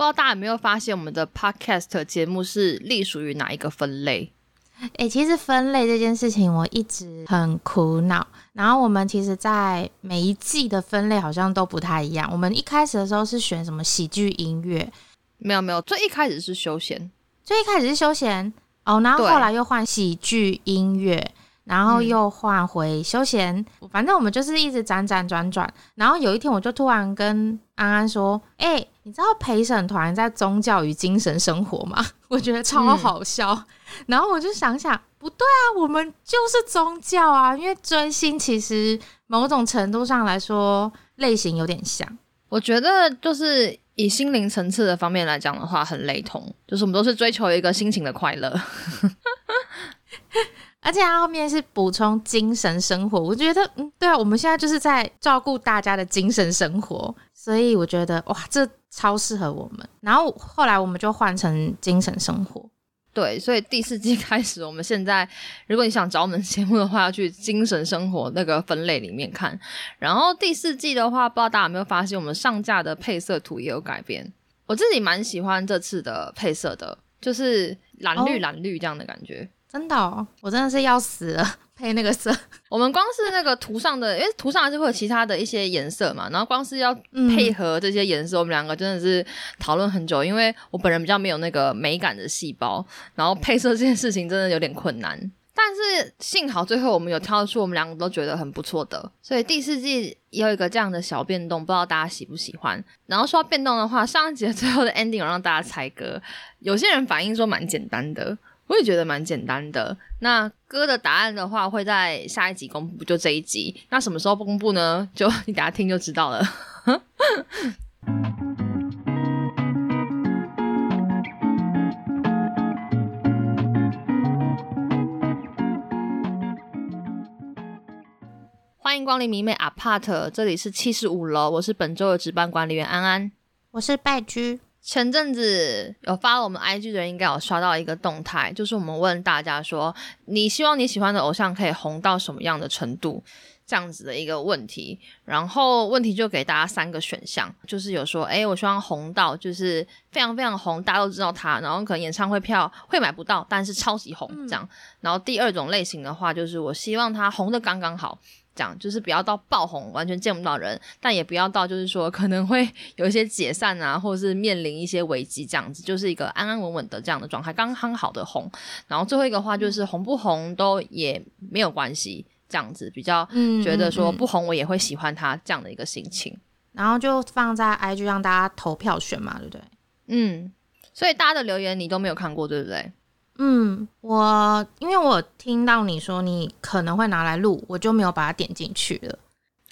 不知道大家有没有发现，我们的 podcast 节目是隶属于哪一个分类？哎，其实分类这件事情我一直很苦恼。然后我们其实，在每一季的分类好像都不太一样。我们一开始的时候是选什么喜剧音乐？没有没有，最一开始是休闲，最一开始是休闲哦，然后后来又换喜剧音乐。然后又换回休闲，反正我们就是一直辗转转转。然后有一天，我就突然跟安安说：“哎，你知道陪审团在宗教与精神生活吗？” 我觉得超好笑。然后我就想想，不对啊，我们就是宗教啊，因为追星其实某种程度上来说类型有点像。我觉得就是以心灵层次的方面来讲的话，很雷同，就是我们都是追求一个心情的快乐。而且它后面是补充精神生活，我觉得，嗯，对啊，我们现在就是在照顾大家的精神生活，所以我觉得，哇，这超适合我们。然后后来我们就换成精神生活，对，所以第四季开始，我们现在如果你想找我们节目的话，要去精神生活那个分类里面看。然后第四季的话，不知道大家有没有发现，我们上架的配色图也有改变。我自己蛮喜欢这次的配色的，就是蓝绿蓝绿这样的感觉。真的，哦，我真的是要死了，配那个色。我们光是那个图上的，因为图上还是会有其他的一些颜色嘛，然后光是要配合这些颜色，我们两个真的是讨论很久。因为我本人比较没有那个美感的细胞，然后配色这件事情真的有点困难。但是幸好最后我们有挑出我们两个都觉得很不错的，所以第四季有一个这样的小变动，不知道大家喜不喜欢。然后说到变动的话，上一集最后的 ending 有让大家猜歌，有些人反映说蛮简单的。我也觉得蛮简单的。那歌的答案的话，会在下一集公布，就这一集。那什么时候公布呢？就你等下听就知道了。欢迎光临迷妹 Apart，这里是七十五楼，我是本周的值班管理员安安，我是拜居。前阵子有发了我们 IG 的人应该有刷到一个动态，就是我们问大家说，你希望你喜欢的偶像可以红到什么样的程度？这样子的一个问题。然后问题就给大家三个选项，就是有说，哎，我希望红到就是非常非常红，大家都知道他，然后可能演唱会票会买不到，但是超级红这样。然后第二种类型的话，就是我希望他红的刚刚好。讲就是不要到爆红，完全见不到人，但也不要到就是说可能会 有一些解散啊，或者是面临一些危机这样子，就是一个安安稳稳的这样的状态，刚刚好的红。然后最后一个话就是红不红都也没有关系，这样子比较觉得说不红我也会喜欢他这样的一个心情。然后就放在 IG 让大家投票选嘛，对不对？嗯，所以大家的留言你都没有看过，对不对？嗯，我因为我听到你说你可能会拿来录，我就没有把它点进去了。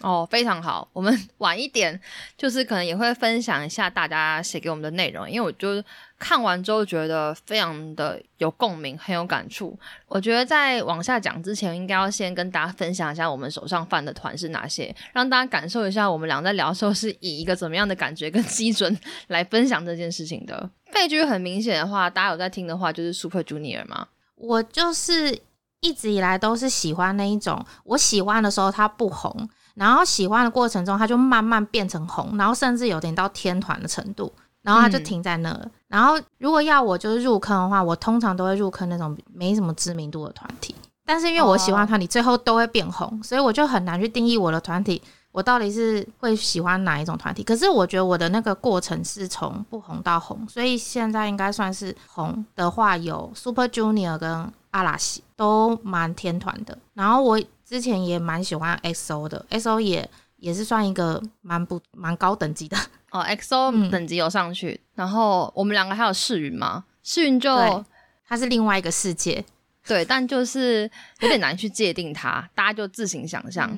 哦，非常好，我们 晚一点就是可能也会分享一下大家写给我们的内容，因为我就。看完之后觉得非常的有共鸣，很有感触。我觉得在往下讲之前，应该要先跟大家分享一下我们手上犯的团是哪些，让大家感受一下我们俩在聊的时候是以一个怎么样的感觉跟 基准来分享这件事情的。配剧很明显的话，大家有在听的话，就是 Super Junior 吗？我就是一直以来都是喜欢那一种，我喜欢的时候它不红，然后喜欢的过程中它就慢慢变成红，然后甚至有点到天团的程度。然后他就停在那了。然后如果要我就是入坑的话，我通常都会入坑那种没什么知名度的团体。但是因为我喜欢团体，最后都会变红，所以我就很难去定义我的团体，我到底是会喜欢哪一种团体。可是我觉得我的那个过程是从不红到红，所以现在应该算是红的话，有 Super Junior 跟阿拉西都蛮天团的。然后我之前也蛮喜欢 XO 的，XO 也也是算一个蛮不蛮高等级的。哦，XO 等级有上去，然后我们两个还有世云嘛？世云就他是另外一个世界，对，但就是有点难去界定它，大家就自行想象。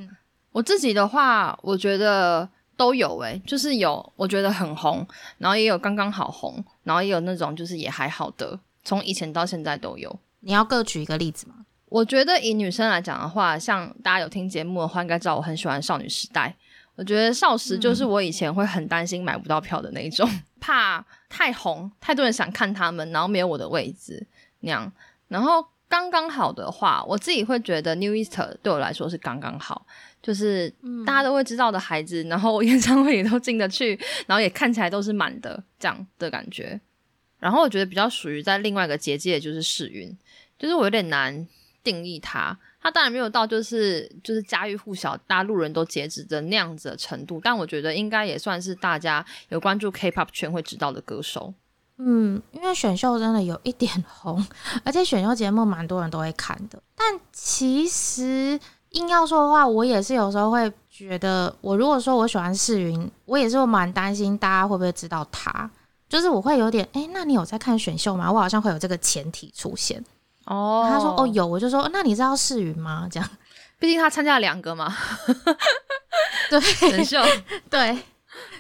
我自己的话，我觉得都有诶，就是有我觉得很红，然后也有刚刚好红，然后也有那种就是也还好的，从以前到现在都有。你要各举一个例子吗？我觉得以女生来讲的话，像大家有听节目的话，应该知道我很喜欢少女时代。我觉得少时就是我以前会很担心买不到票的那一种，怕太红，太多人想看他们，然后没有我的位置那样。然后刚刚好的话，我自己会觉得 New Easter 对我来说是刚刚好，就是大家都会知道的孩子，然后演唱会也都进得去，然后也看起来都是满的这样的感觉。然后我觉得比较属于在另外一个结界，就是世运，就是我有点难定义它。它当然没有到就是就是家喻户晓，大陆人都截止的那样子的程度，但我觉得应该也算是大家有关注 K-pop 圈会知道的歌手。嗯，因为选秀真的有一点红，而且选秀节目蛮多人都会看的。但其实硬要说的话，我也是有时候会觉得，我如果说我喜欢世云，我也是蛮担心大家会不会知道他。就是我会有点，哎，那你有在看选秀吗？我好像会有这个前提出现。哦，他说哦有，我就说那你知道世云吗？这样，毕竟他参加了两个嘛。对，选秀，对。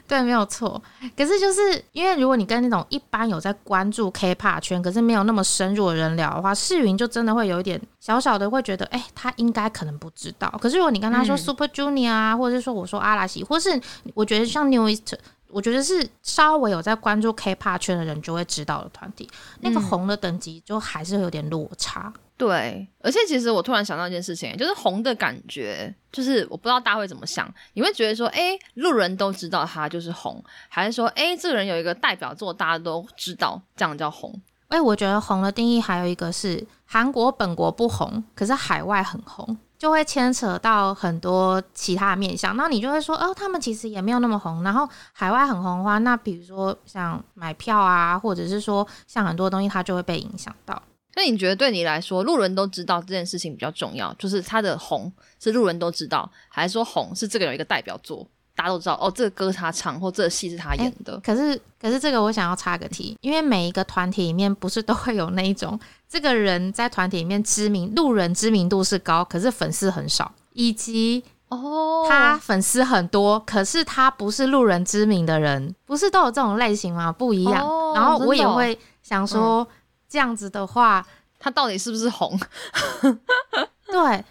对，没有错。可是就是因为如果你跟那种一般有在关注 K-pop 圈，可是没有那么深入的人聊的话，世云就真的会有一点小小的会觉得，哎，他应该可能不知道。可是如果你跟他说 Super Junior 啊，或者是说我说阿拉西，或是我觉得像 New East。我觉得是稍微有在关注 K-pop 圈的人就会知道的团体，那个红的等级就还是有点落差。对，而且其实我突然想到一件事情，就是红的感觉，就是我不知道大家会怎么想，你会觉得说，哎，路人都知道他就是红，还是说，哎，这个人有一个代表作，大家都知道，这样叫红？哎，我觉得红的定义还有一个是韩国本国不红，可是海外很红。就会牵扯到很多其他面向，那你就会说，哦，他们其实也没有那么红。然后海外很红的话，那比如说像买票啊，或者是说像很多东西，它就会被影响到。那你觉得对你来说，路人都知道这件事情比较重要，就是他的红是路人都知道，还是说红是这个有一个代表作？大家都知道哦，这个歌他唱，或这个戏是他演的。可是，可是这个我想要插个题，因为每一个团体里面不是都会有那一种，这个人在团体里面知名，路人知名度是高，可是粉丝很少，以及哦，他粉丝很多，可是他不是路人知名的人，不是都有这种类型吗？不一样。然后我也会想说，这样子的话，他到底是不是红？对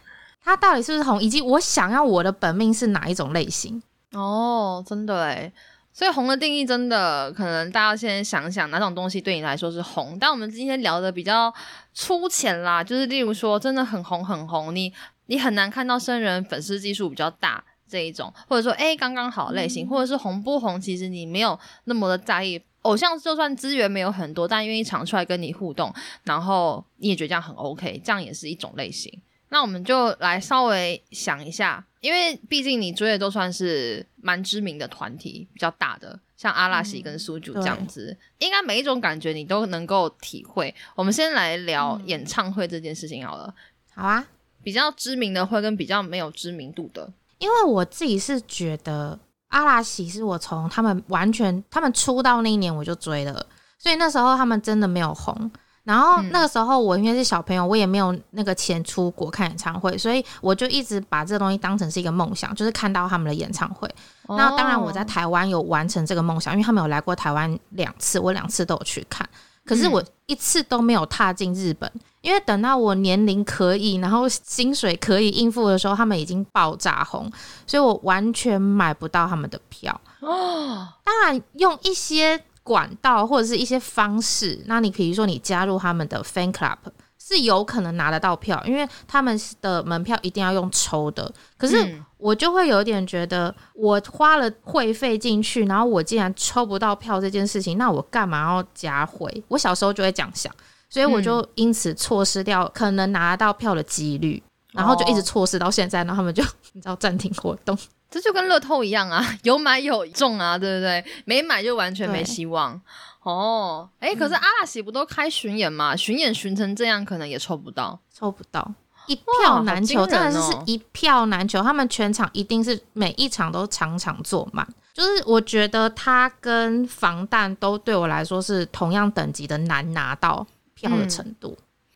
他到底是不是红？以及我想要我的本命是哪一种类型？哦，真的哎，所以红的定义真的可能大家先想想哪种东西对你来说是红。但我们今天聊的比较粗浅啦，就是例如说真的很红很红，你你很难看到生人粉丝基数比较大这一种，或者说哎刚刚好类型，或者是红不红，其实你没有那么的在意。偶像就算资源没有很多，但愿意常出来跟你互动，然后你也觉得这样很 OK，这样也是一种类型。那我们就来稍微想一下。因为毕竟你追的都算是蛮知名的团体，比较大的，像阿拉西跟苏主这样子，应该每一种感觉你都能够体会。我们先来聊演唱会这件事情好了。好啊，比较知名的会跟比较没有知名度的，因为我自己是觉得阿拉西是我从他们完全他们出道那一年我就追了，所以那时候他们真的没有红。然后那个时候我因为是小朋友，我也没有那个钱出国看演唱会，所以我就一直把这个东西当成是一个梦想，就是看到他们的演唱会。那当然我在台湾有完成这个梦想，因为他们有来过台湾两次，我两次都有去看。可是我一次都没有踏进日本，因为等到我年龄可以，然后薪水可以应付的时候，他们已经爆炸红，所以我完全买不到他们的票。哦，当然用一些。管道或者是一些方式，那你比如说你加入他们的 fan club 是有可能拿得到票，因为他们的门票一定要用抽的。可是我就会有点觉得，我花了会费进去，然后我竟然抽不到票这件事情，那我干嘛要加会？我小时候就会这样想，所以我就因此错失掉可能拿到票的几率，然后就一直错失到现在，然后他们就 你知道暂停活动。这就跟乐透一样啊，有买有中啊，对不对？没买就完全没希望哦。哎，可是阿拉西不都开巡演吗？巡演巡成这样，可能也抽不到，抽不到，一票难求，真的是一票难求。他们全场一定是每一场都场场坐满，就是我觉得他跟防弹都对我来说是同样等级的难拿到票的程度，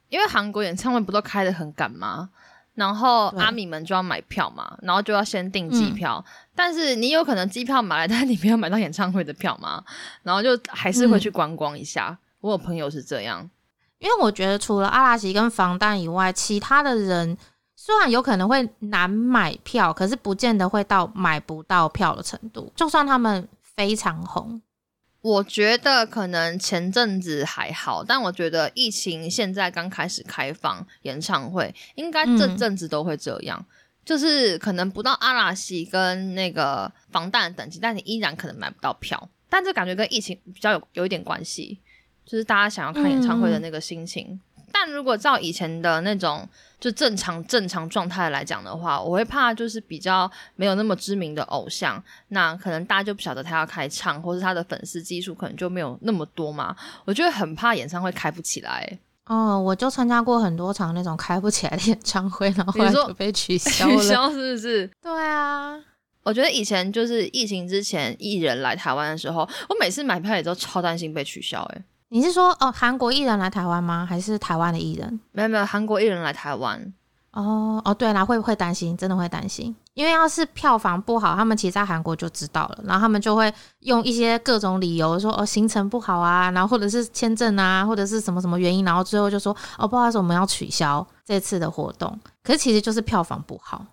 因为韩国演唱会不都开的很赶吗？然后阿米们就要买票嘛，然后就要先订机票。但是你有可能机票买来，但是你没有买到演唱会的票嘛？然后就还是会去观光一下。我有朋友是这样，因为我觉得除了阿拉奇跟防弹以外，其他的人虽然有可能会难买票，可是不见得会到买不到票的程度。就算他们非常红，我觉得可能前阵子还好，但我觉得疫情现在刚开始开放演唱会，应该这阵子都会这样，就是可能不到阿拉西跟那个防弹等级，但你依然可能买不到票。但这感觉跟疫情比较有有一点关系，就是大家想要看演唱会的那个心情。但如果照以前的那种就正常正常状态来讲的话，我会怕就是比较没有那么知名的偶像，那可能大家就不晓得他要开唱，或是他的粉丝基数可能就没有那么多嘛。我就会很怕演唱会开不起来。哦，我就参加过很多场那种开不起来的演唱会，然后后来就被取消了，取消是不是？对啊。我觉得以前就是疫情之前，艺人来台湾的时候，我每次买票也都超担心被取消。哎，你是说哦，韩国艺人来台湾吗？还是台湾的艺人？没有没有，韩国艺人来台湾。哦哦，对啦，会不会担心？真的会担心，因为要是票房不好，他们其实在韩国就知道了，然后他们就会用一些各种理由说哦行程不好啊，然后或者是签证啊，或者是什么什么原因，然后最后就说哦不好意思，我们要取消这次的活动。可是其实就是票房不好。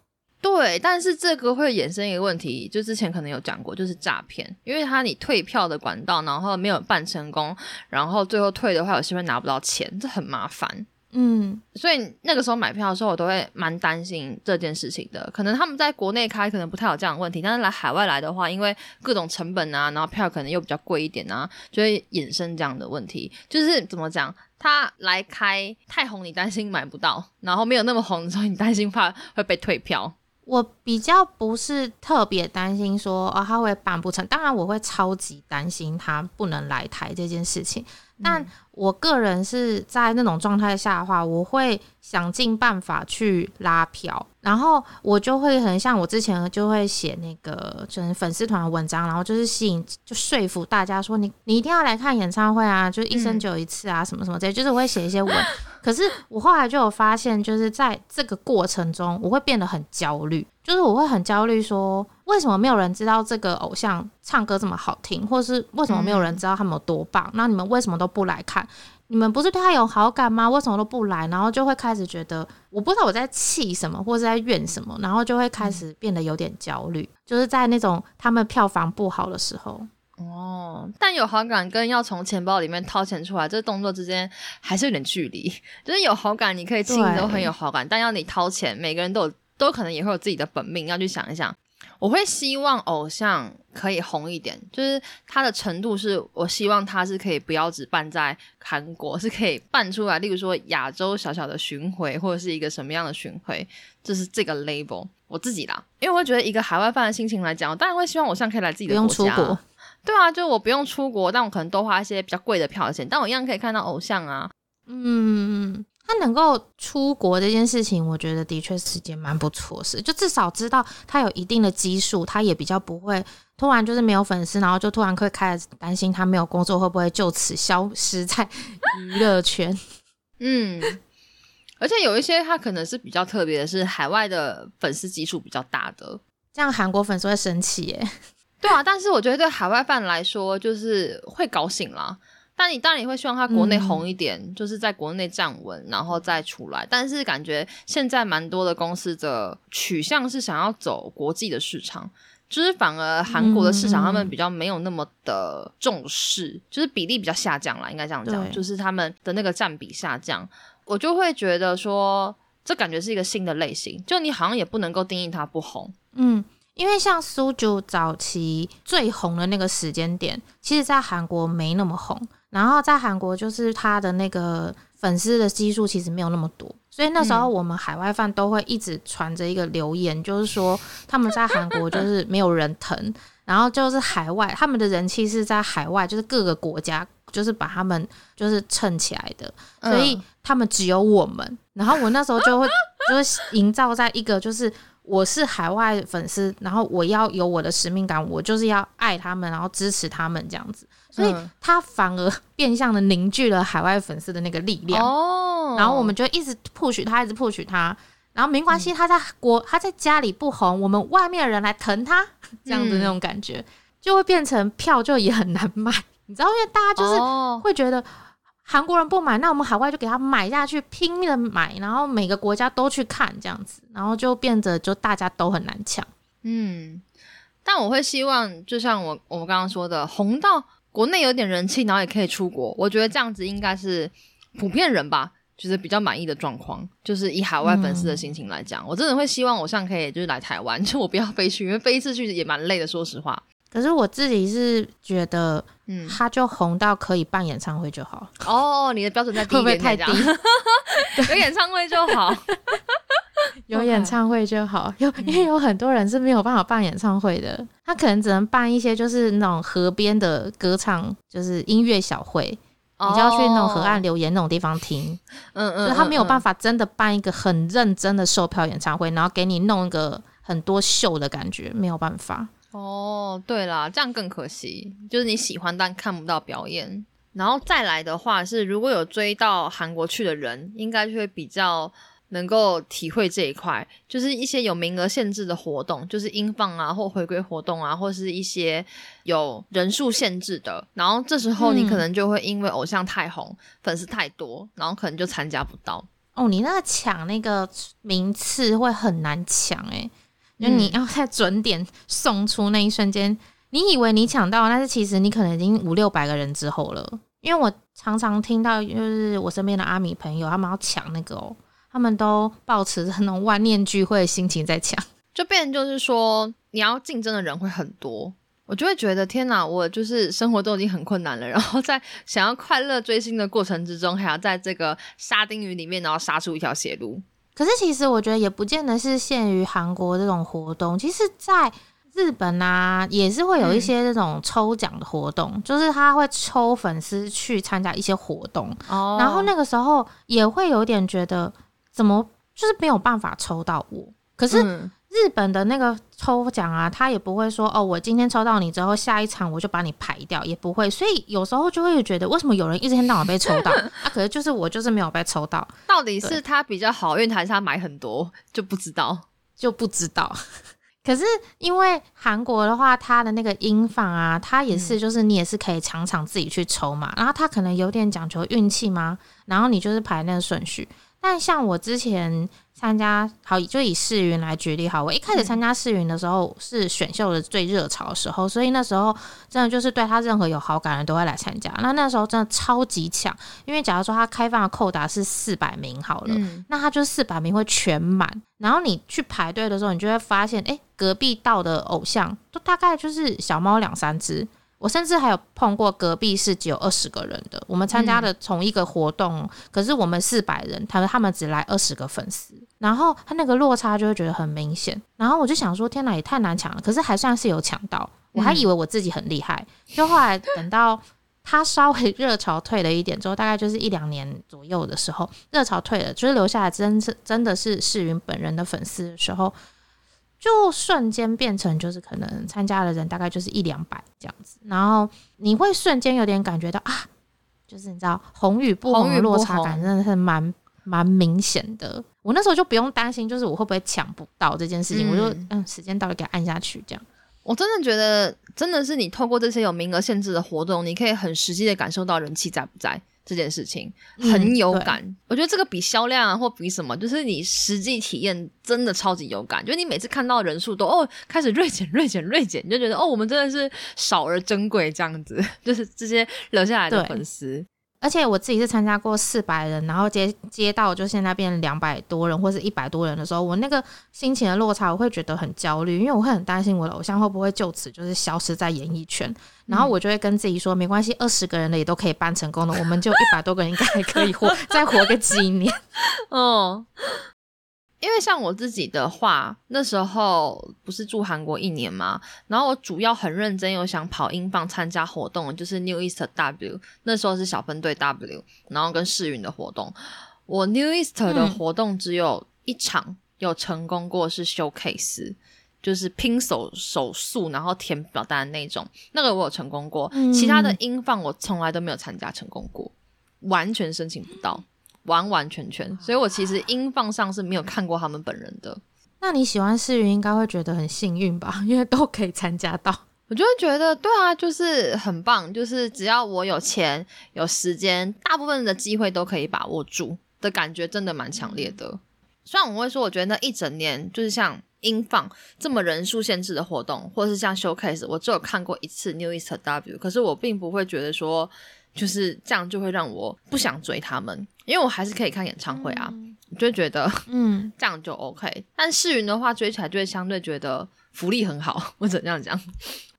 对，但是这个会衍生一个问题，就之前可能有讲过，就是诈骗，因为他你退票的管道，然后没有办成功，然后最后退的话，有些会拿不到钱，这很麻烦。嗯，所以那个时候买票的时候，我都会蛮担心这件事情的。可能他们在国内开，可能不太有这样的问题，但是来海外来的话，因为各种成本啊，然后票可能又比较贵一点啊，就会衍生这样的问题。就是怎么讲，他来开太红，你担心买不到；然后没有那么红的时候，你担心怕会被退票。我比较不是特别担心说哦他会办不成，当然我会超级担心他不能来台这件事情。但我个人是在那种状态下的话，我会想尽办法去拉票，然后我就会很像我之前就会写那个就是粉丝团的文章，然后就是吸引就说服大家说你你一定要来看演唱会啊，就一生只有一次啊什么什么这些，就是我会写一些文。可是我后来就有发现，就是在这个过程中，我会变得很焦虑，就是我会很焦虑，说为什么没有人知道这个偶像唱歌这么好听，或是为什么没有人知道他们有多棒？那你们为什么都不来看？你们不是对他有好感吗？为什么都不来？然后就会开始觉得，我不知道我在气什么，或是在怨什么，然后就会开始变得有点焦虑，就是在那种他们票房不好的时候。哦，但有好感跟要从钱包里面掏钱出来，这动作之间还是有点距离。就是有好感，你可以亲都很有好感，但要你掏钱，每个人都有都可能也会有自己的本命，要去想一想。我会希望偶像可以红一点，就是他的程度是我希望他是可以不要只办在韩国，是可以办出来，例如说亚洲小小的巡回，或者是一个什么样的巡回，就是这个 label 我自己啦，因为我会觉得一个海外饭的心情来讲，我当然会希望偶像可以来自己的国家。对啊，就我不用出国，但我可能多花一些比较贵的票钱，但我一样可以看到偶像啊。嗯，他能够出国这件事情，我觉得的确是件蛮不错事，就至少知道他有一定的基数，他也比较不会突然就是没有粉丝，然后就突然会开始担心他没有工作会不会就此消失在 娱乐圈。嗯，而且有一些他可能是比较特别的，是海外的粉丝基数比较大的，这样韩国粉丝会生气耶。对啊，但是我觉得对海外饭来说，就是会高兴啦。但你当然也会希望他国内红一点，就是在国内站稳，然后再出来。但是感觉现在蛮多的公司的取向是想要走国际的市场，就是反而韩国的市场他们比较没有那么的重视，就是比例比较下降了，应该这样讲，就是他们的那个占比下降。我就会觉得说，这感觉是一个新的类型，就你好像也不能够定义它不红，嗯。因为像苏九早期最红的那个时间点，其实在韩国没那么红，然后在韩国就是他的那个粉丝的基数其实没有那么多，所以那时候我们海外饭都会一直传着一个留言，就是说他们在韩国就是没有人疼，然后就是海外他们的人气是在海外，就是各个国家就是把他们就是撑起来的，所以他们只有我们，然后我那时候就会 就是营造在一个就是。我是海外粉丝，然后我要有我的使命感，我就是要爱他们，然后支持他们这样子，所以他反而变相的凝聚了海外粉丝的那个力量。哦，然后我们就一直 push 他，一直 push 他，然后没关系，他在国他在家里不红，我们外面的人来疼他，这样子那种感觉，就会变成票就也很难卖，你知道，因为大家就是会觉得。韩国人不买，那我们海外就给他买下去，拼命的买，然后每个国家都去看这样子，然后就变得就大家都很难抢。嗯，但我会希望，就像我我们刚刚说的，红到国内有点人气，然后也可以出国，我觉得这样子应该是普遍人吧，就是比较满意的状况。就是以海外粉丝的心情来讲，我真的会希望偶像可以就是来台湾，就我不要飞去，因为飞一次去也蛮累的，说实话。可是我自己是觉得，嗯，他就红到可以办演唱会就好，哦，你的标准在低会不会太低 有演唱会就好。有演唱会就好。有因为有很多人是没有办法办演唱会的，他可能只能办一些就是那种河边的歌唱，就是音乐小会，你就要去那种河岸留言那种地方听。嗯嗯，就他没有办法。法真的办一个很认真的售票演唱会，然后给你弄一个很多秀的感觉，没有办法。哦，对啦，这样更可惜，就是你喜欢但看不到表演。然后再来的话是，如果有追到韩国去的人，应该就会比较能够体会这一块，就是一些有名额限制的活动，就是英放啊或回归活动啊，或是一些有人数限制的。然后这时候你可嗯能就会因为偶像太红，粉丝太多，然后可能就参加不到。哦，你那个抢那个名次会很难抢诶、就你嗯要在准点送出那一瞬间，你以为你抢到，但是其实你可能已经五六百个人之后了。因为我常常听到，就是我身边的阿米朋友，他们要抢那个哦，他们都抱持着那种万念俱灰的心情在抢。就变成就是说，你要竞争的人会很多，我就会觉得天哪，我就是生活都已经很困难了，然后在想要快乐追星的过程之中，还要在这个沙丁鱼里面，然后杀出一条血路。可是其实我觉得也不见得是限于韩国这种活动，其实在日本啊也是会有一些这种抽奖的活动，就是他会抽粉丝去参加一些活动，哦。然后那个时候也会有点觉得怎么就是没有办法抽到我。可是嗯日本的那个抽奖啊，他也不会说哦，我今天抽到你之后，下一场我就把你排掉，也不会。所以有时候就会觉得，为什么有人一天到晚被抽到 啊？可是就是我就是没有被抽到，到底是他比较好运，还是他买很多就不知道。就不知道。可是因为韩国的话，它的那个音放啊，它也是就是你也是可以场场自己去抽嘛，然后它可能有点讲求运气嘛，然后你就是排那个顺序。但像我之前参加，好就以世云来举例好，我一开始参加世云的时候是选秀的最热潮的时候，所以那时候真的就是对他任何有好感的人都会来参加。那那时候真的超级抢，因为假如说他开放的扣打是四百名好了，嗯，那他就四百名会全满，然后你去排队的时候，你就会发现，哎、隔壁到的偶像都大概就是小猫两三只。我甚至还有碰过隔壁是只有二十个人的，我们参加的同一个活动，可是我们四百人，他们他们只来二十个粉丝，然后他那个落差就会觉得很明显。然后我就想说，天哪，也太难抢了，可是还算是有抢到，我还以为我自己很厉害，就后来等到。他稍微热潮退了一点之后，大概就是一两年左右的时候，热潮退了，就是留下来真是真的是世云本人的粉丝的时候，就瞬间变成就是可能参加的人大概就是一两百这样子，然后你会瞬间有点感觉到啊，就是你知道红与不红的落差感真的是蛮蛮明显的。我那时候就不用担心，就是我会不会抢不到这件事情，我就嗯嗯时间到了给它按下去这样。我真的觉得，真的是你透过这些有名额限制的活动，你可以很实际的感受到人气在不在这件事情，嗯很有对感。我觉得这个比销量啊，或比什么，就是你实际体验真的超级有感。就是你每次看到人数都哦开始锐减、锐减、锐减，你就觉得哦，我们真的是少而珍贵这样子。就是这些留下来的粉丝，而且我自己是参加过四百人，然后接接到就现在变两百多人或是一百多人的时候，我那个心情的落差，我会觉得很焦虑，因为我会很担心我的偶像会不会就此就是消失在演艺圈，然后我就会跟自己说，没关系，二十个人的也都可以办成功的，我们就一百多个人应该还可以活 再活个几年。哦。因为像我自己的话，那时候不是住韩国一年嘛，然后我主要很认真有想跑英镑参加活动，就是 New East W，那时候是小分队 W，然后跟世运的活动。我 New East 的嗯活动只有一场有成功过，是 showcase，就是拼手手速然后填表单的那种，那个我有成功过。嗯其他的英镑我从来都没有参加成功过，完全申请不到。完完全全，所以我其实音放上是没有看过他们本人的，那你喜欢世云应该会觉得很幸运吧，因为都可以参加到。我就会觉得对啊，就是很棒，就是只要我有钱有时间，大部分的机会都可以把握住的感觉，真的蛮强烈的。虽然我会说，我觉得那一整年就是像音放这么人数限制的活动，或者是像 showcase，我只有看过一次 New East W，可是我并不会觉得说就是这样就会让我不想追他们，因为我还是可以看演唱会啊，我就会觉得嗯，这样就 OK。但世云的话追起来就会相对觉得福利很好，或者这样讲。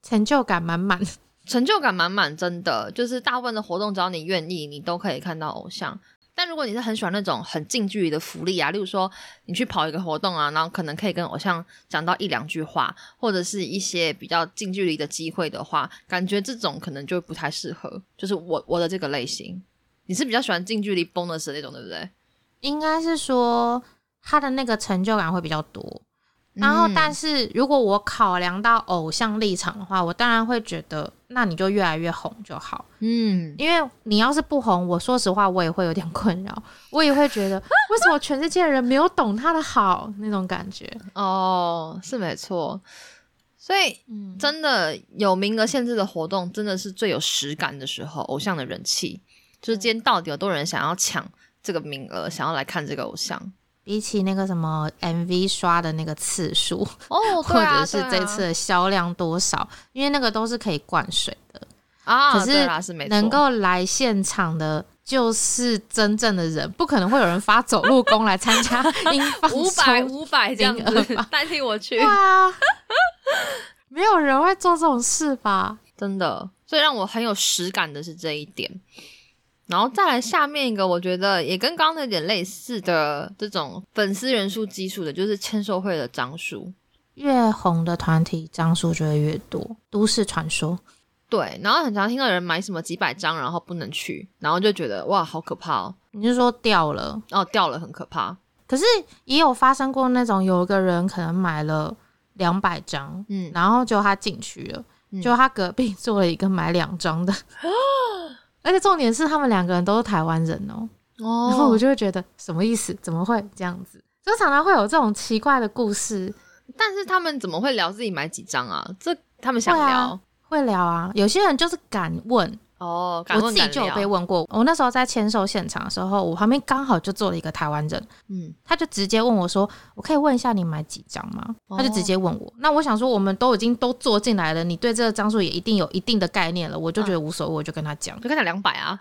成就感满满。成就感满满，真的就是大部分的活动，只要你愿意，你都可以看到偶像。但如果你是很喜欢那种很近距离的福利啊，例如说你去跑一个活动啊，然后可能可以跟偶像讲到一两句话，或者是一些比较近距离的机会的话，感觉这种可能就不太适合。就是我我的这个类型，你是比较喜欢近距离 bonus 那种，对不对？应该是说他的那个成就感会比较多。然后，嗯但是如果我考量到偶像立场的话，我当然会觉得，那你就越来越红就好。嗯，因为你要是不红，我说实话，我也会有点困扰，我也会觉得，为什么全世界的人没有懂他的好那种感觉。哦，是没错。所以嗯，真的有名额限制的活动，真的是最有实感的时候。偶像的人气，就是今天到底有多少人想要抢这个名额，想要来看这个偶像比起那个什么 MV 刷的那个次数，哦，或者是这次的销量多少，因为那个都是可以灌水的。啊，可是能够来现场的，就是真正的人，不可能会有人发走路工来参加 音放五百五百这样子代替我去对，啊，没有人会做这种事吧？真的，所以让我很有实感的是这一点。然后再来下面一个，我觉得也跟刚刚那有点类似的这种粉丝人数基数的，就是签售会的张数。越红的团体张数就会越多，都市传说。对，然后很常听到有人买什么几百张，然后不能去，然后就觉得哇，好可怕哦，你是说掉了？哦，掉了很可怕。可是也有发生过那种，有一个人可能买了两百张，嗯，然后就他进去了，嗯就他隔壁坐了一个买两张的，而且重点是他们两个人都是台湾人哦，哦然后我就会觉得什么意思？怎么会这样子？就常常会有这种奇怪的故事，但是他们怎么会聊自己买几张啊？这他们想聊、会聊啊。有些人就是敢问，哦，敢我自己就有聊被问过。我那时候在签售现场的时候，我旁边刚好就坐了一个台湾人，嗯，他就直接问我说：“我可以问一下你买几张吗？”哦他就直接问我。那我想说，我们都已经都坐进来了，你对这个张数也一定有一定的概念了，我就觉得无所谓，我就跟他讲。就跟他两百啊，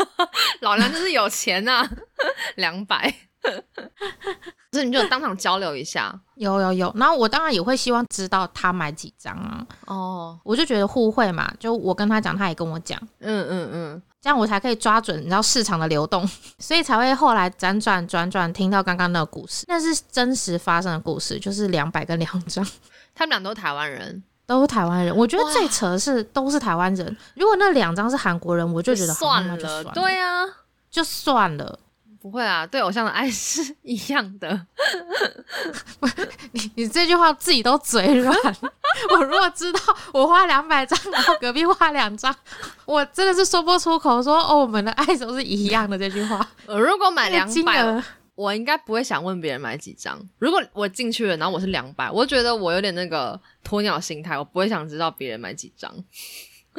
老娘就是有钱呐、两百。所以你就当场交流一下？有有有，然后我当然也会希望知道他买几张啊，哦，我就觉得互惠嘛，就我跟他讲，他也跟我讲，嗯嗯嗯，这样我才可以抓准你知道市场的流动，所以才会后来辗转转转听到刚刚那个故事，那是真实发生的故事，就是两百跟两张。他们俩都是台湾人，都是台湾人，我觉得最扯的是都是台湾人。如果那两张是韩国人，我就觉得算了就算了，对啊，就算了。不会啊，对偶像的爱是一样的。你你这句话自己都嘴软。我如果知道我花两百张，然后隔壁花两张，我真的是说不出口说哦，我们的爱都是一样的这句话。我如果买两百，我应该不会想问别人买几张。如果我进去了，然后我是两百，我觉得我有点那个鸵鸟心态，我不会想知道别人买几张。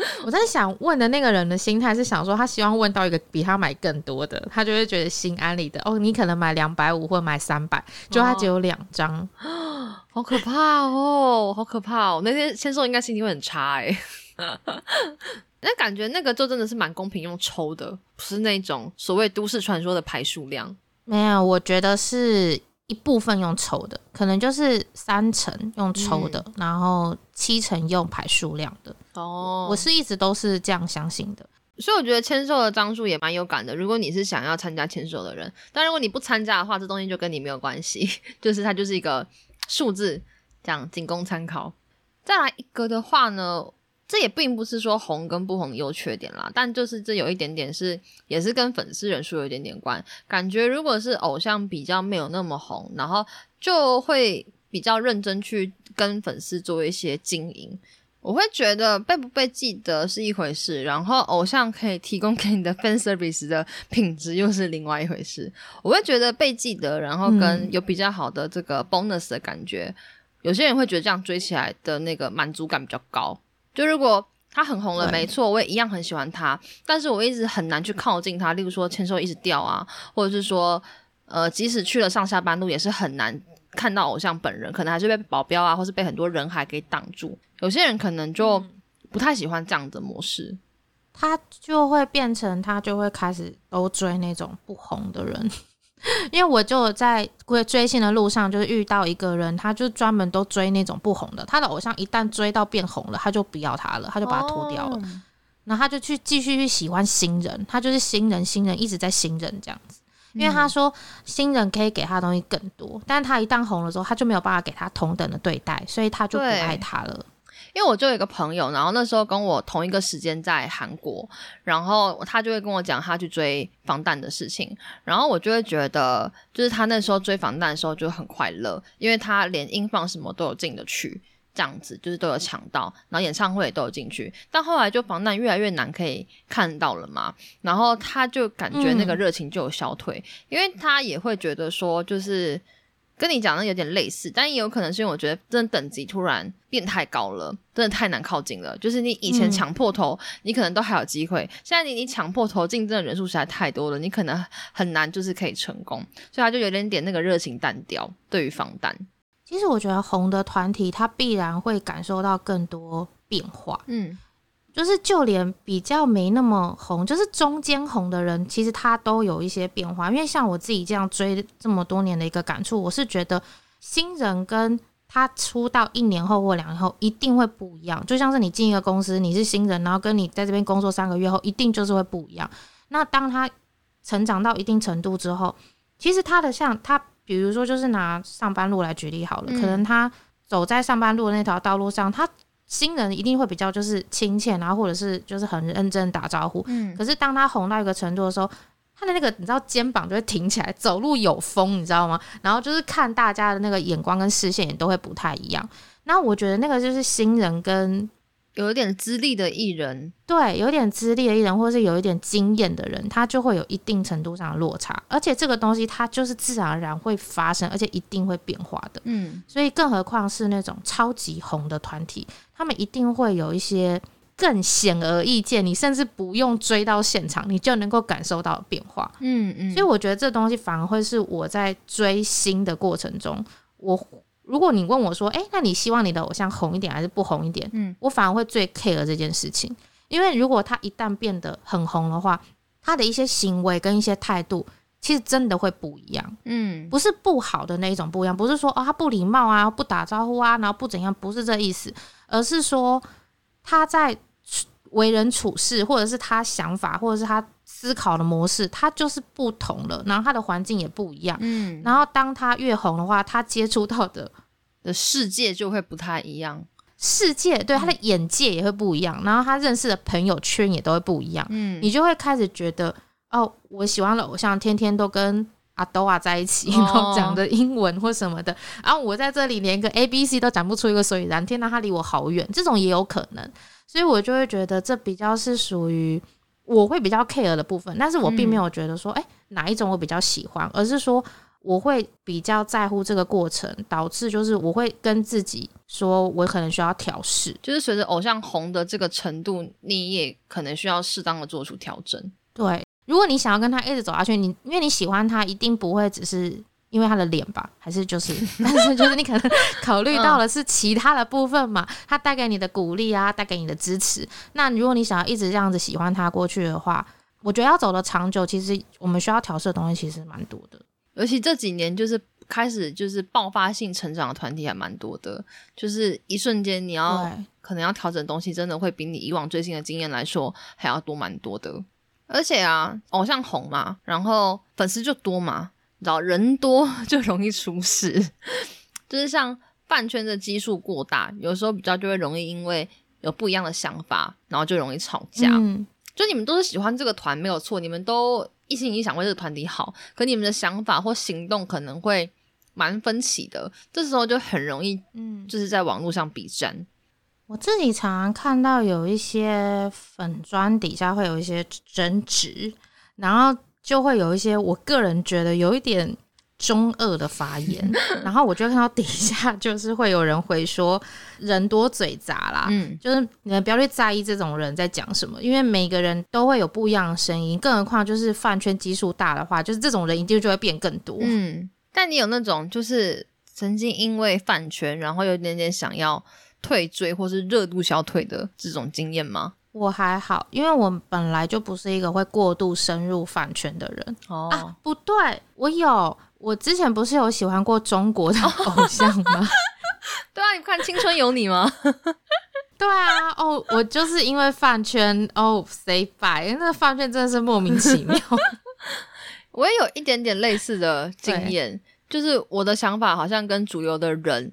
我在想问的那个人的心态是想说，他希望问到一个比他买更多的，他就会觉得心安理得。哦，你可能买两百五或买三百，就他只有两张。好可怕哦，好可怕哦！那天签售应该心情会很差哎。那感觉那个就真的是蛮公平，用抽的，不是那种所谓都市传说的排数量。没有，我觉得是一部分用抽的，可能就是三成用抽的，然后七成用排数量的。哦我是一直都是这样相信的。所以我觉得签售的张数也蛮有感的。如果你是想要参加签售的人，但如果你不参加的话，这东西就跟你没有关系，就是它就是一个数字，这样仅供参考。再来一个的话呢，这也并不是说红跟不红的优缺点啦，但就是这有一点点是，也是跟粉丝人数有一点点关。感觉如果是偶像比较没有那么红，然后就会比较认真去跟粉丝做一些经营。我会觉得被不被记得是一回事，然后偶像可以提供给你的 fan service 的品质又是另外一回事。我会觉得被记得，然后跟嗯有比较好的这个 bonus 的感觉，有些人会觉得这样追起来的那个满足感比较高。就如果他很红了，没错，我也一样很喜欢他，但是我一直很难去靠近他。例如说签售一直掉啊，或者是说呃，即使去了上下班路，也是很难看到偶像本人，可能还是被保镖啊，或是被很多人海给挡住。有些人可能就不太喜欢这样的模式，他就会变成他就会开始都追那种不红的人。因为我就在追追星的路上，就是遇到一个人，他就专门都追那种不红的。他的偶像一旦追到变红了，他就不要他了，他就把他脱掉了。然后他就去继续去喜欢新人，他就是新人，新人一直在新人这样子。因为他说新人可以给他的东西更多，但是他一旦红了之后，他就没有办法给他同等的对待，所以他就不爱他了。因为我就有一个朋友，然后那时候跟我同一个时间在韩国，然后他就会跟我讲他去追防弹的事情，然后我就会觉得，就是他那时候追防弹的时候就很快乐，因为他连音放什么都有进得去，这样子就是都有抢到，然后演唱会也都有进去，但后来就防弹越来越难可以看到了嘛，然后他就感觉那个热情就有消退，因为他也会觉得说就是。跟你讲的有点类似，但也有可能是因为我觉得真的等级突然变太高了，真的太难靠近了。就是你以前抢破头，你可能都还有机会，现在你你抢破头竞争的人数实在太多了，你可能很难就是可以成功，所以他就有点点那个热情淡掉。对于防弹，其实我觉得红的团体他必然会感受到更多变化，嗯。就是就连比较没那么红，就是中间红的人，其实他都有一些变化。因为像我自己这样追这么多年的一个感触，我是觉得新人跟他出道一年后或两年后一定会不一样。就像是你进一个公司，你是新人，然后跟你在这边工作三个月后，一定就是会不一样。那当他成长到一定程度之后，其实他的像他，比如说就是拿上班路来举例好了，可能他走在上班路的那条道路上，他。新人一定会比较就是亲切，然后或者是就是很认真打招呼。嗯，可是当他红到一个程度的时候，他的那个你知道肩膀就会挺起来，走路有风，你知道吗？然后就是看大家的那个眼光跟视线也都会不太一样。那我觉得那个就是新人跟。有一点资历的艺人，对，有点资历的艺人，或者是有一点经验的人，他就会有一定程度上的落差，而且这个东西它就是自然而然会发生，而且一定会变化的。嗯，所以更何况是那种超级红的团体，他们一定会有一些更显而易见，你甚至不用追到现场，你就能够感受到变化。嗯嗯，所以我觉得这东西反而会是我在追星的过程中，我。如果你问我说，哎，那你希望你的偶像红一点还是不红一点？嗯，我反而会最 care 这件事情，因为如果他一旦变得很红的话，他的一些行为跟一些态度，其实真的会不一样。嗯，不是不好的那一种不一样，不是说哦他不礼貌啊，不打招呼啊，然后不怎样，不是这意思，而是说他在为人处事，或者是他想法，或者是他。思考的模式，他就是不同了，然后他的环境也不一样，嗯，然后当他越红的话，他接触到的的世界就会不太一样，世界对他的眼界也会不一样，然后他认识的朋友圈也都会不一样，嗯，你就会开始觉得，哦，我喜欢的偶像天天都跟阿多瓦在一起，然后讲的英文或什么的，然后我在这里连个 A B C 都讲不出一个所以然，天哪，他离我好远，这种也有可能，所以我就会觉得这比较是属于。我会比较 care 的部分，但是我并没有觉得说，哎，哪一种我比较喜欢，而是说我会比较在乎这个过程，导致就是我会跟自己说，我可能需要调试，就是随着偶像红的这个程度，你也可能需要适当的做出调整。对，如果你想要跟他一直走下去，你因为你喜欢他，一定不会只是。因为他的脸吧，还是就是，但是就是你可能考虑到的是其他的部分嘛，他带给你的鼓励啊，带给你的支持。那如果你想要一直这样子喜欢他过去的话，我觉得要走的长久，其实我们需要调试的东西其实蛮多的。尤其这几年就是开始就是爆发性成长的团体还蛮多的，就是一瞬间你要可能要调整东西，真的会比你以往最新的经验来说还要多蛮多的。而且啊，偶像红嘛，然后粉丝就多嘛。你知道人多就容易出事，就是像饭圈的基数过大，有时候比较就会容易因为有不一样的想法，然后就容易吵架。嗯，就你们都是喜欢这个团没有错，你们都一心一意想为这个团体好，可你们的想法或行动可能会蛮分歧的，这时候就很容易，嗯，就是在网络上比战。我自己常常看到有一些粉砖底下会有一些争执，然后。就会有一些，我个人觉得有一点中二的发言，然后我就看到底下 就是会有人回说人多嘴杂啦，嗯，就是你们不要去在意这种人在讲什么，因为每个人都会有不一样的声音，更何况就是饭圈基数大的话，就是这种人一定就会变更多。嗯，但你有那种就是曾经因为饭圈，然后有一点点想要退追或是热度消退的这种经验吗？我还好，因为我本来就不是一个会过度深入饭圈的人、哦，啊。不对，我有，我之前不是有喜欢过中国的偶像吗？对啊，你不看《青春有你》吗？对啊，哦，我就是因为饭圈哦 say bye，那饭圈真的是莫名其妙。我也有一点点类似的经验，就是我的想法好像跟主流的人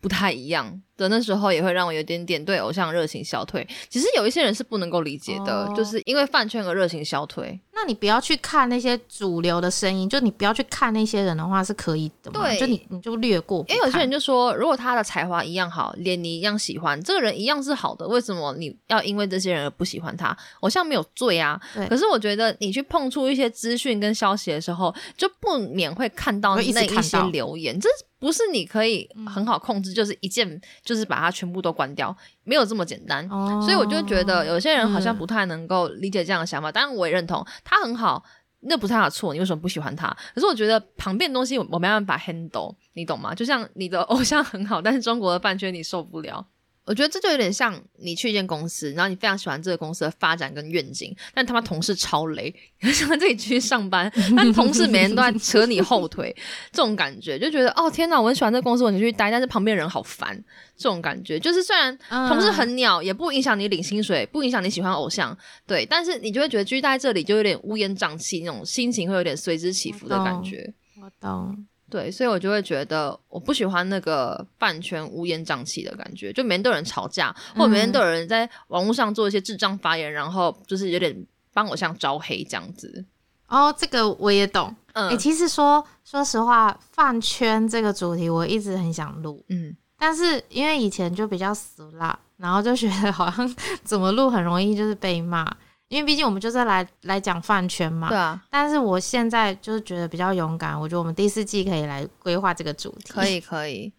不太一样的，那时候也会让我有点点对偶像热情消退。其实有一些人是不能够理解的，哦就是因为饭圈而热情消退。那你不要去看那些主流的声音，就你不要去看那些人的话是可以的嘛？对就你你就略过。因为有些人就说，如果他的才华一样好，连你一样喜欢，这个人一样是好的，为什么你要因为这些人而不喜欢他？偶像没有罪啊。对可是我觉得你去碰触一些资讯跟消息的时候，就不免会看到那一些留言，这不是你可以很好控制，就是一键就是把它全部都关掉，没有这么简单。哦，所以我就觉得有些人好像嗯不太能够理解这样的想法，当然我也认同他很好，那不是他的错，你为什么不喜欢他？可是我觉得旁边的东西我我没办法 handle，你懂吗？就像你的偶像很好，但是中国的饭圈你受不了。我觉得这就有点像你去一间公司，然后你非常喜欢这个公司的发展跟愿景，但他妈同事超雷，你想在这里继续上班，但同事每天都在扯你后腿，这种感觉就觉得哦天哪，我很喜欢这个公司，我想去待，但是旁边人好烦，这种感觉就是虽然嗯同事很鸟，也不影响你领薪水，不影响你喜欢偶像，对，但是你就会觉得继续待在这里就有点乌烟瘴气，那种心情会有点随之起伏的感觉。我懂。对，所以我就会觉得我不喜欢那个饭圈乌烟瘴气的感觉，就每天都有人吵架，或者每天都有人在网络上做一些智障发言，然后就是有点帮我像招黑这样子。哦，这个我也懂。嗯、哎、其实说说实话，饭圈这个主题我一直很想录，嗯，但是因为以前就比较死辣，然后就觉得好像 怎么录很容易就是被骂，因为毕竟我们就是来来讲饭圈嘛。对啊，但是我现在就是觉得比较勇敢，我觉得我们第四季可以来规划这个主题。可以可以。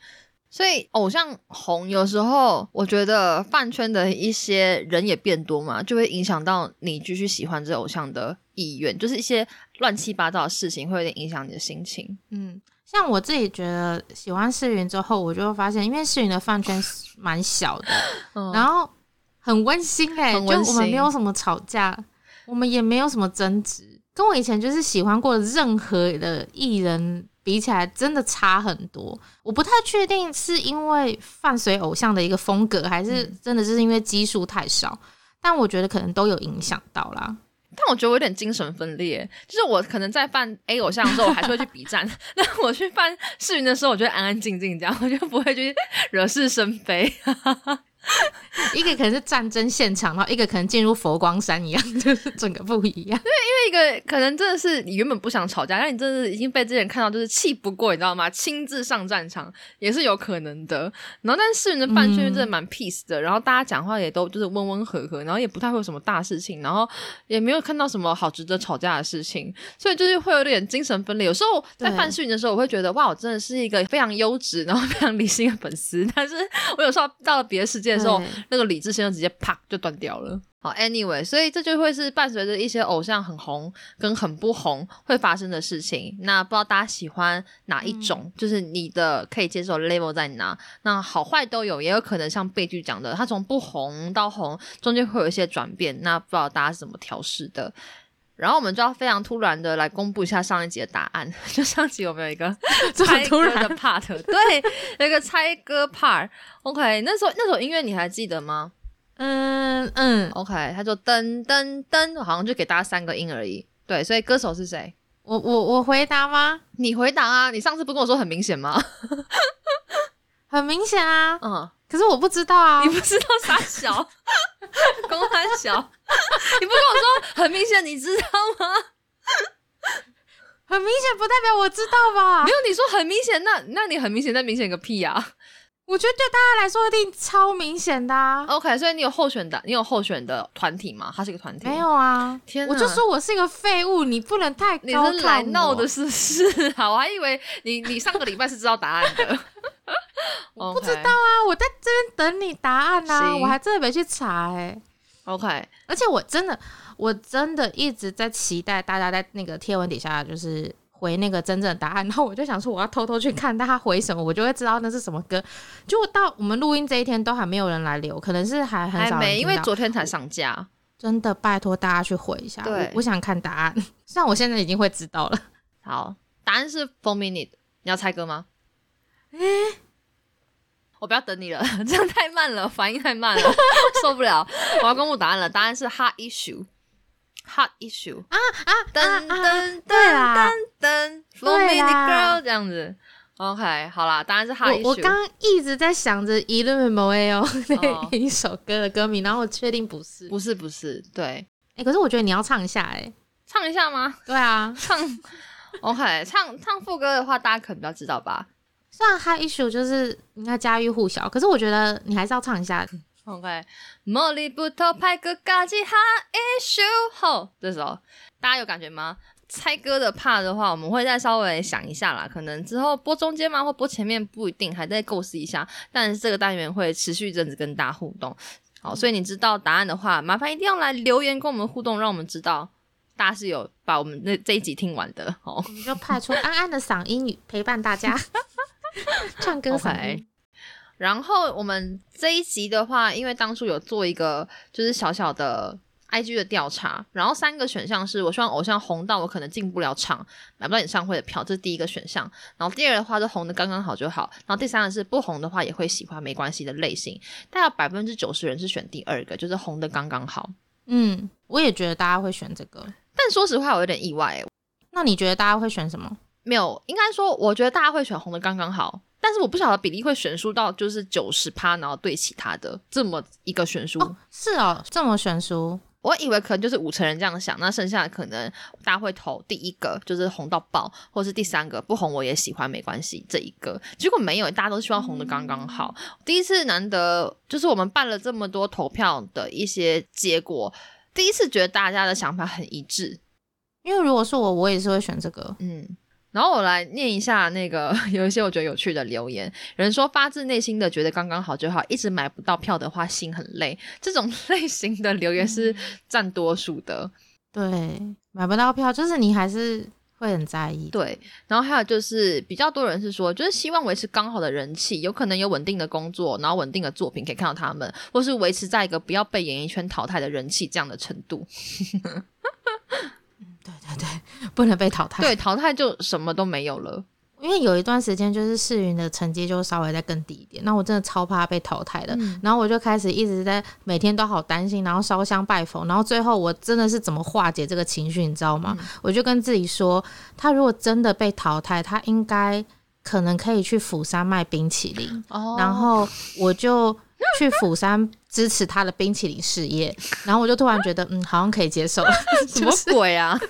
所以偶像红，有时候我觉得饭圈的一些人也变多嘛，就会影响到你继续喜欢这偶像的意愿，就是一些乱七八糟的事情会有点影响你的心情。嗯，像我自己觉得喜欢世云之后，我就会发现，因为世云的饭圈蛮小的，嗯然后很温馨哎、就我们没有什么吵架，我们也没有什么争执，跟我以前就是喜欢过的任何的艺人比起来，真的差很多。我不太确定是因为伴随偶像的一个风格，还是嗯真的就是因为基数太少，但我觉得可能都有影响到啦。但我觉得我有点精神分裂，就是我可能在犯 A 偶像的时候，我还是会去 B 站；那我去犯世云的时候，我就会安安静静这样，我就不会去惹是生非。一个可能是战争现场，然后一个可能进入佛光山一样，就是整个不一样。对，因为一个可能真的是你原本不想吵架，但你真的是已经被这些人看到，就是气不过，你知道吗？亲自上战场也是有可能的。然后，但是世云的饭圈真的蛮 peace 的，然后大家讲话也都就是温温和和，然后也不太会有什么大事情，然后也没有看到什么好值得吵架的事情，所以就是会有点精神分裂。有时候在对饭世云的时候，我会觉得哇，我真的是一个非常优质，然后非常理性的粉丝。但是我有时候到了别的世界的时候，那个理智线就直接啪就断掉了。好，anyway，所以这就会是伴随着一些偶像很红跟很不红会发生的事情。那不知道大家喜欢哪一种？就是你的可以接受 level 在哪？那好坏都有，也有可能像悲剧讲的，它从不红到红，中间会有一些转变。那不知道大家是怎么调试的？然后我们就要非常突然的来公布一下上一集的答案。就上集我们有一个 这么猜歌突然的 part，对，有一个猜歌 part。OK，那时候那首音乐你还记得吗？嗯嗯，OK，他就噔噔噔，好像就给大家三个音而已。对，所以歌手是谁？我我我回答吗？你回答啊！你上次不跟我说很明显吗？很明显啊，嗯，可是我不知道啊 你。不知道傻小，公三小，你不跟我说很明显，你知道吗？很明显不代表我知道吧没？有，你说很明显，那那你很明显，那明显个屁啊！我觉得对大家来说一定超明显的啊。OK，所以你有候选的，你有候选的团体吗？它是一个团体，没有啊，天我就说我是一个废物，你不能太你高是来闹的，是不是 好？我还以为你你上个礼拜是知道答案的，我不知道。啊，我在这边等你答案啊，我还真的没去查哎、OK，而且我真的，我真的一直在期待大家在那个贴文底下就是回那个真正的答案，然后我就想说我要偷偷去看大家回什么，我就会知道那是什么歌。结果到我们录音这一天都还没有人来留，可能是还很少人还没，因为昨天才上架。真的拜托大家去回一下，对我我想看答案。虽然我现在已经会知道了，好，答案是 Four Minute，你要猜歌吗？我不要等你了，这样太慢了，反应太慢了，受不了。我要公布答案了，答案是 Hot Issue，Hot Issue 啊啊噔噔对啦噔噔，Four 对 Minute Girl 这样子。OK，好啦，答案是 Hot 我我 Issue。刚刚一直在想着《一路没哦哦那一首歌的歌名，然后我确定不是。不是不是，对，哎、可是我觉得你要唱一下哎、唱一下吗？对啊，唱 OK，唱唱副歌的话，大家可能比较知道吧。虽然 High Issue 就是应该家喻户晓，可是我觉得你还是要唱一下。OK，茉莉不偷拍个嘎叽哈 issue 后，这首大家有感觉吗？猜歌的 part 的话，我们会再稍微想一下啦，可能之后播中间吗，或播前面不一定，还在构思一下。但是这个单元会持续一阵子跟大家互动。好，所以你知道答案的话，麻烦一定要来留言跟我们互动，让我们知道大家是有把我们那这一集听完的好。我们就派出安安的嗓音语陪伴大家 唱歌嗓 OK 音。然后我们这一集的话，因为当初有做一个就是小小的 IG 的调查，然后三个选项是我希望偶像红到我可能进不了场，买不到演唱会的票，这是第一个选项。然后第二的话是红的刚刚好就好，然后第三个是不红的话也会喜欢没关系的类型。大概有百分之九十人是选第二个，就是红的刚刚好。嗯，我也觉得大家会选这个。但说实话，我有点意外、欸，那你觉得大家会选什么？没有，应该说我觉得大家会选红的刚刚好。但是我不晓得比例会悬殊到就是九十趴，然后对其他的这么一个悬殊。哦，是哦，这么悬殊。我以为可能就是五成人这样想，那剩下的可能大家会投第一个就是红到爆，或是第三个不红我也喜欢没关系这一个，结果没有，大家都希望红的刚刚好。第一次难得就是我们办了这么多投票的一些结果，第一次觉得大家的想法很一致，因为如果是我，我也是会选这个。嗯。然后我来念一下那个 有一些我觉得有趣的留言，有人说发自内心的觉得刚刚好就好，一直买不到票的话心很累。这种 类型的留言是占多数的。对，买不到票，就是你还是会很在意。对，然后还有就是比较多人是说，就是希望维持刚好的人气，有可能有稳定的工作，然后稳定的作品可以看到他们，或是维持在一个不要被演艺圈淘汰的人气这样的程度。对对对，不能被淘汰。对，淘汰就什么都没有了。因为有一段时间就是世云的成绩就稍微再更低一点，那我真的超怕被淘汰的。嗯然后我就开始一直在每天都好担心，然后烧香拜佛，然后最后我真的是怎么化解这个情绪，你知道吗？我就跟自己说，他如果真的被淘汰，他应该可能可以去釜山卖冰淇淋，哦然后我就去釜山支持他的冰淇淋事业，然后我就突然觉得，嗯，好像可以接受，什么鬼啊？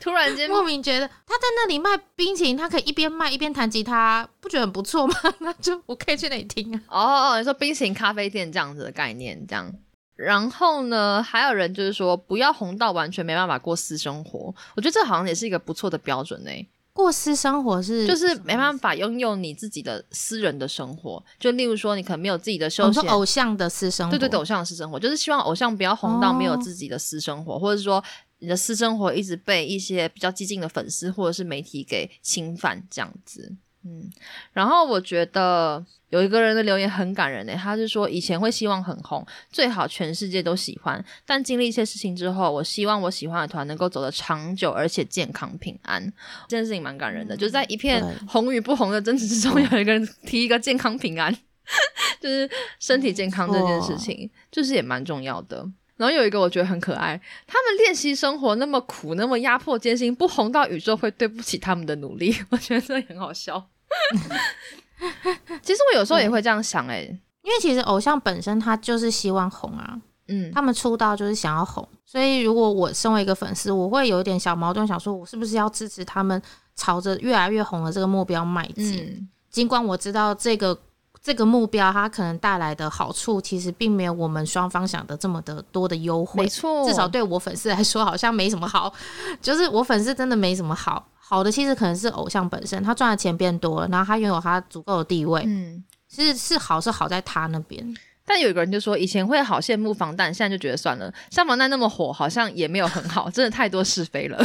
突然间莫名觉得他在那里卖冰淇淋，他可以一边卖一边弹吉他，不觉得很不错吗？那就我可以去那里听啊。哦哦，你说冰淇淋咖啡店这样子的概念，这样。然后呢，还有人就是说不要红到完全没办法过私生活，我觉得这好像也是一个不错的标准呢、过私生活是就是没办法拥有你自己的私人的生活，就例如说你可能没有自己的我休闲，偶像的私生活，对对对，偶像的私生活，就是希望偶像不要红到没有哦自己的私生活，或者说你的私生活一直被一些比较激进的粉丝或者是媒体给侵犯这样子。嗯，然后我觉得有一个人的留言很感人呢，他是说以前会希望很红，最好全世界都喜欢，但经历一些事情之后，我希望我喜欢的团能够走得长久而且健康平安。这件事情蛮感人的，就是在一片红与不红的争执之中，有一个人提一个健康平安，就是身体健康这件事情，就是也蛮重要的。然后有一个我觉得很可爱，他们练习生活那么苦，那么压迫艰辛，不红到宇宙会对不起他们的努力，我觉得这很好笑。其实我有时候也会这样想、欸，因为其实偶像本身他就是希望红啊，嗯，他们出道就是想要红，所以如果我身为一个粉丝，我会有一点小矛盾，想说我是不是要支持他们朝着越来越红的这个目标迈进？嗯，尽管我知道这个这个目标它可能带来的好处，其实并没有我们双方想的这么的多的优惠。没错，至少对我粉丝来说，好像没什么好。就是我粉丝真的没什么好，好的其实可能是偶像本身，他赚的钱变多了，然后他拥有他足够的地位，嗯。是是好是好在他那边。但有一个人就说，以前会好羡慕防弹，现在就觉得算了。像防弹那么火，好像也没有很好，真的太多是非了。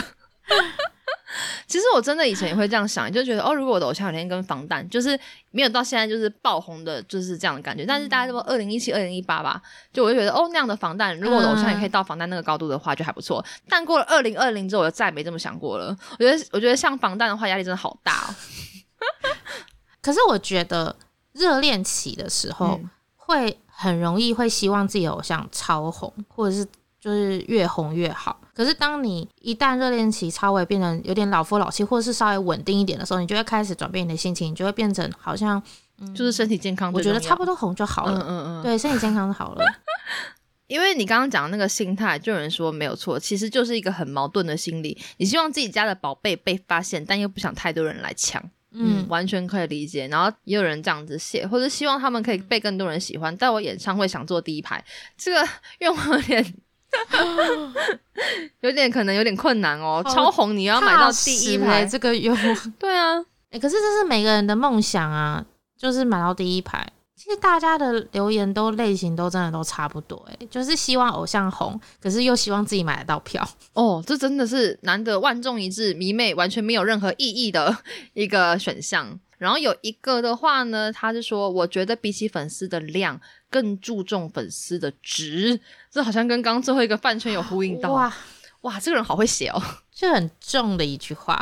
其实我真的以前也会这样想，就觉得哦，如果我的偶像有天跟防弹，就是没有到现在就是爆红的，就是这样的感觉。但是大概说二零一七、二零一八吧，就我就觉得哦，那样的防弹，如果我的偶像也可以到防弹那个高度的话，就还不错。但过了二零二零之后，我就再也没这么想过了。我觉得，我觉得像防弹的话，压力真的好大哦。可是我觉得热恋期的时候，会很容易会希望自己的偶像超红，或者是。就是越红越好。可是当你一旦热恋期稍微变成有点老夫老妻，或者是稍微稳定一点的时候，你就会开始转变你的心情，你就会变成好像就是身体健康。我觉得差不多红就好了。嗯嗯嗯，对，身体健康就好了。因为你刚刚讲的那个心态，就有人说没有错，其实就是一个很矛盾的心理。你希望自己家的宝贝被发现，但又不想太多人来抢。嗯，完全可以理解。然后也有人这样子写，或者希望他们可以被更多人喜欢，在我演唱会想坐第一排，这个 愿望有点。有点可能有点困难哦，超红你要买到第一排，这个有 对啊，哎，可是这是每个人的梦想啊，就是买到第一排。其实大家的留言都类型都真的都差不多，哎，就是希望偶像红，可是又希望自己买得到票。哦，这真的是难得万众一致，迷妹完全没有任何意义的 一个选项。然后有一个的话呢，他是说，我觉得比起粉丝的量。更注重粉丝的值，这好像跟刚最后一个饭圈有呼应到。哇哇，这个人好会写哦，这很重的一句话。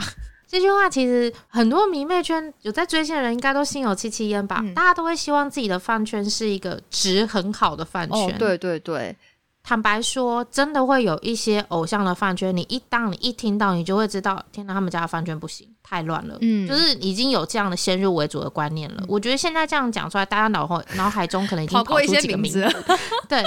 这句话其实很多迷妹圈有在追星的人应该都心有戚戚焉吧？大家都会希望自己的饭圈是一个值很好的饭圈。对对对。坦白说，真的会有一些偶像的饭圈，你一当你一听到，你就会知道，天哪，他们家的饭圈不行，太乱了。嗯，就是已经有这样的先入为主的观念了。我觉得现在这样讲出来，大家脑后脑海中可能已经跑过一些名字，对，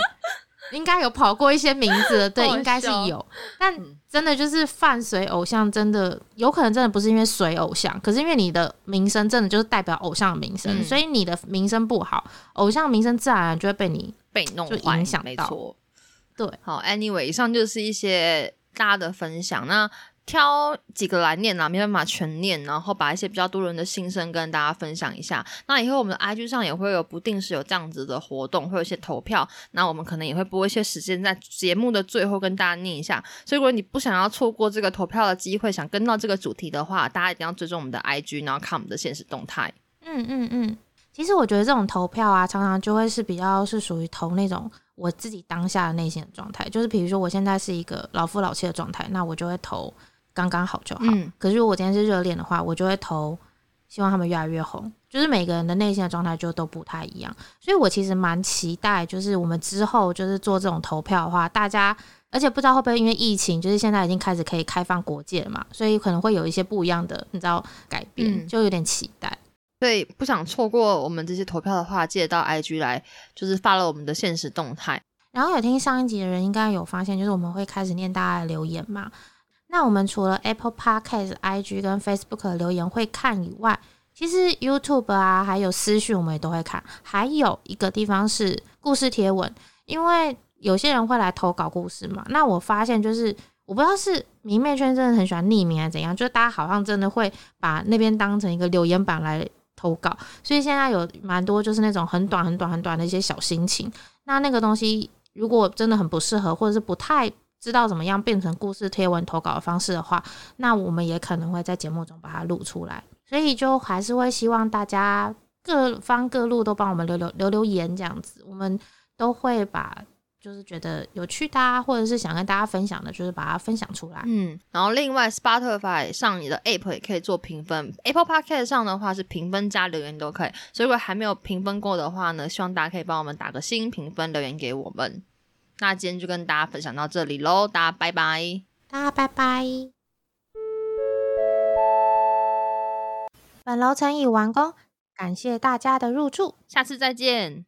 应该有跑过一些名字，对，应该是有。但真的就是饭随偶像，真的有可能真的不是因为随偶像，可是因为你的名声真的就是代表偶像的名声，所以你的名声不好，偶像名声自然而然就会被你被弄就影响到。对，好，Anyway，以上就是一些大家的分享。那挑几个来念啊，没办法全念，然后把一些比较多人的心声跟大家分享一下。那以后我们的 IG 上也会有不定时有这样子的活动，会有一些投票。那我们可能也会播一些时间在节目的最后跟大家念一下。所以如果你不想要错过这个投票的机会，想跟到这个主题的话，大家一定要追踪我们的 IG，然后看我们的现实动态。嗯嗯嗯，其实我觉得这种投票啊，常常就会是比较是属于投那种。我自己当下的内心的状态，就是比如说我现在是一个老夫老妻的状态，那我就会投刚刚好就好。可是如果我今天是热恋的话，我就会投希望他们越来越红。就是每个人的内心的状态就都不太一样，所以我其实蛮期待，就是我们之后就是做这种投票的话，大家而且不知道会不会因为疫情，就是现在已经开始可以开放国界了嘛，所以可能会有一些不一样的，你知道改变，就有点期待。对，不想错过我们这些投票的话，记得到 IG 来，就是发了我们的现实动态。然后有听上一集的人应该有发现，就是我们会开始念大家的留言嘛。那我们除了 Apple Podcast、IG 跟 Facebook 的留言会看以外，其实 YouTube 啊，还有私讯我们也都会看。还有一个地方是故事贴文，因为有些人会来投稿故事嘛。那我发现就是，我不知道是迷妹圈真的很喜欢匿名还是怎样，就是大家好像真的会把那边当成一个留言板来。投稿，所以现在有蛮多就是那种很短、很短、很短的一些小心情。那那个东西如果真的很不适合，或者是不太知道怎么样变成故事贴文投稿的方式的话，那我们也可能会在节目中把它录出来。所以就还是会希望大家各方各路都帮我们留留留留言，这样子我们都会把。就是觉得有趣的，或者是想跟大家分享的，就是把它分享出来。嗯，然后另外，Spotify 上你的 App 也可以做评分，Apple Podcast 上的话是评分加留言都可以。所以如果还没有评分过的话呢，希望大家可以帮我们打个新评分留言给我们。那今天就跟大家分享到这里喽，大家拜拜，大家拜拜。本楼层已完工，感谢大家的入住，下次再见。